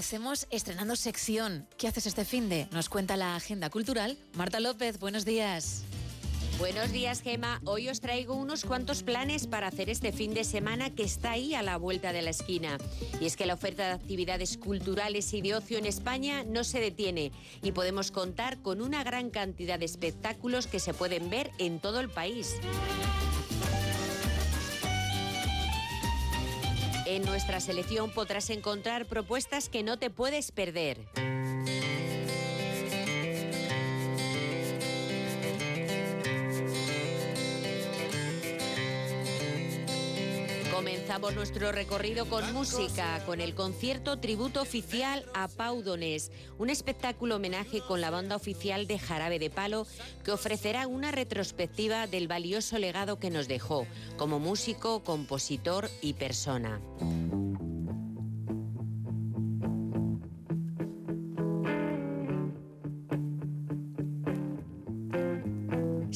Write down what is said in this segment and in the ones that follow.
hacemos estrenando sección. ¿Qué haces este fin de? Nos cuenta la agenda cultural. Marta López, buenos días. Buenos días, Gema. Hoy os traigo unos cuantos planes para hacer este fin de semana que está ahí a la vuelta de la esquina. Y es que la oferta de actividades culturales y de ocio en España no se detiene y podemos contar con una gran cantidad de espectáculos que se pueden ver en todo el país. En nuestra selección podrás encontrar propuestas que no te puedes perder. Comenzamos nuestro recorrido con música, con el concierto tributo oficial a Pau Donés, un espectáculo homenaje con la banda oficial de Jarabe de Palo que ofrecerá una retrospectiva del valioso legado que nos dejó como músico, compositor y persona.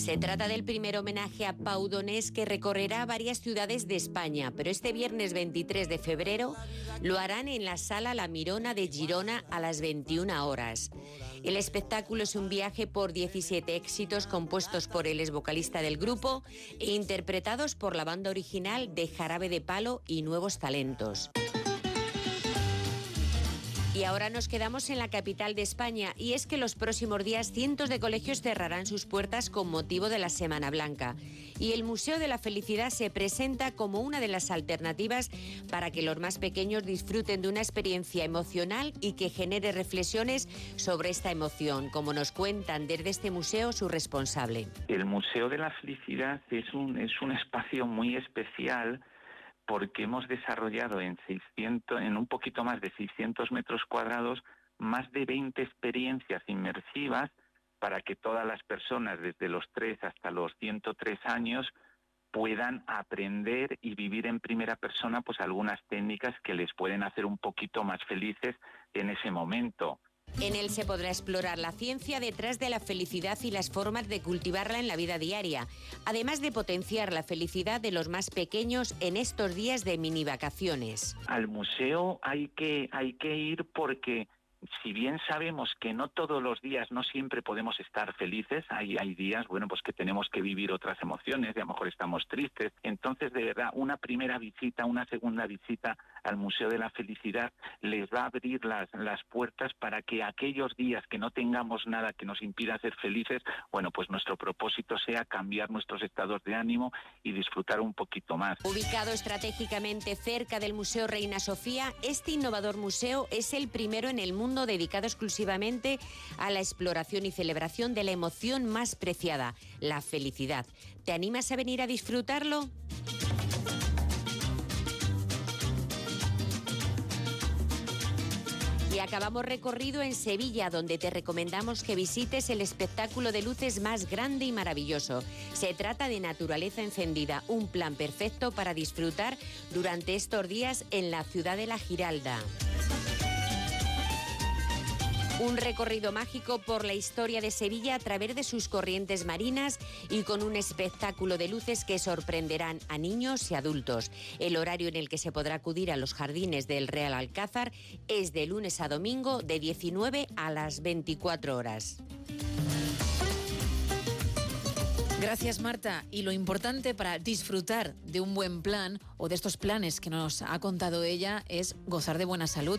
Se trata del primer homenaje a Pau Donés que recorrerá varias ciudades de España, pero este viernes 23 de febrero lo harán en la Sala La Mirona de Girona a las 21 horas. El espectáculo es un viaje por 17 éxitos compuestos por el ex vocalista del grupo e interpretados por la banda original de Jarabe de Palo y nuevos talentos. Y ahora nos quedamos en la capital de España y es que los próximos días cientos de colegios cerrarán sus puertas con motivo de la Semana Blanca. Y el Museo de la Felicidad se presenta como una de las alternativas para que los más pequeños disfruten de una experiencia emocional y que genere reflexiones sobre esta emoción, como nos cuentan desde este museo su responsable. El Museo de la Felicidad es un, es un espacio muy especial porque hemos desarrollado en 600, en un poquito más de 600 metros cuadrados, más de 20 experiencias inmersivas para que todas las personas, desde los 3 hasta los 103 años, puedan aprender y vivir en primera persona pues algunas técnicas que les pueden hacer un poquito más felices en ese momento. En él se podrá explorar la ciencia detrás de la felicidad y las formas de cultivarla en la vida diaria, además de potenciar la felicidad de los más pequeños en estos días de mini vacaciones. Al museo hay que, hay que ir porque si bien sabemos que no todos los días, no siempre podemos estar felices, hay, hay días, bueno, pues que tenemos que vivir otras emociones, y a lo mejor estamos tristes. Entonces, de verdad, una primera visita, una segunda visita al Museo de la Felicidad les va a abrir las, las puertas para que aquellos días que no tengamos nada que nos impida ser felices, bueno, pues nuestro propósito sea cambiar nuestros estados de ánimo y disfrutar un poquito más. Ubicado estratégicamente cerca del Museo Reina Sofía, este innovador museo es el primero en el mundo dedicado exclusivamente a la exploración y celebración de la emoción más preciada, la felicidad. ¿Te animas a venir a disfrutarlo? Y acabamos recorrido en Sevilla, donde te recomendamos que visites el espectáculo de luces más grande y maravilloso. Se trata de Naturaleza Encendida, un plan perfecto para disfrutar durante estos días en la ciudad de La Giralda. Un recorrido mágico por la historia de Sevilla a través de sus corrientes marinas y con un espectáculo de luces que sorprenderán a niños y adultos. El horario en el que se podrá acudir a los jardines del Real Alcázar es de lunes a domingo de 19 a las 24 horas. Gracias Marta. Y lo importante para disfrutar de un buen plan o de estos planes que nos ha contado ella es gozar de buena salud.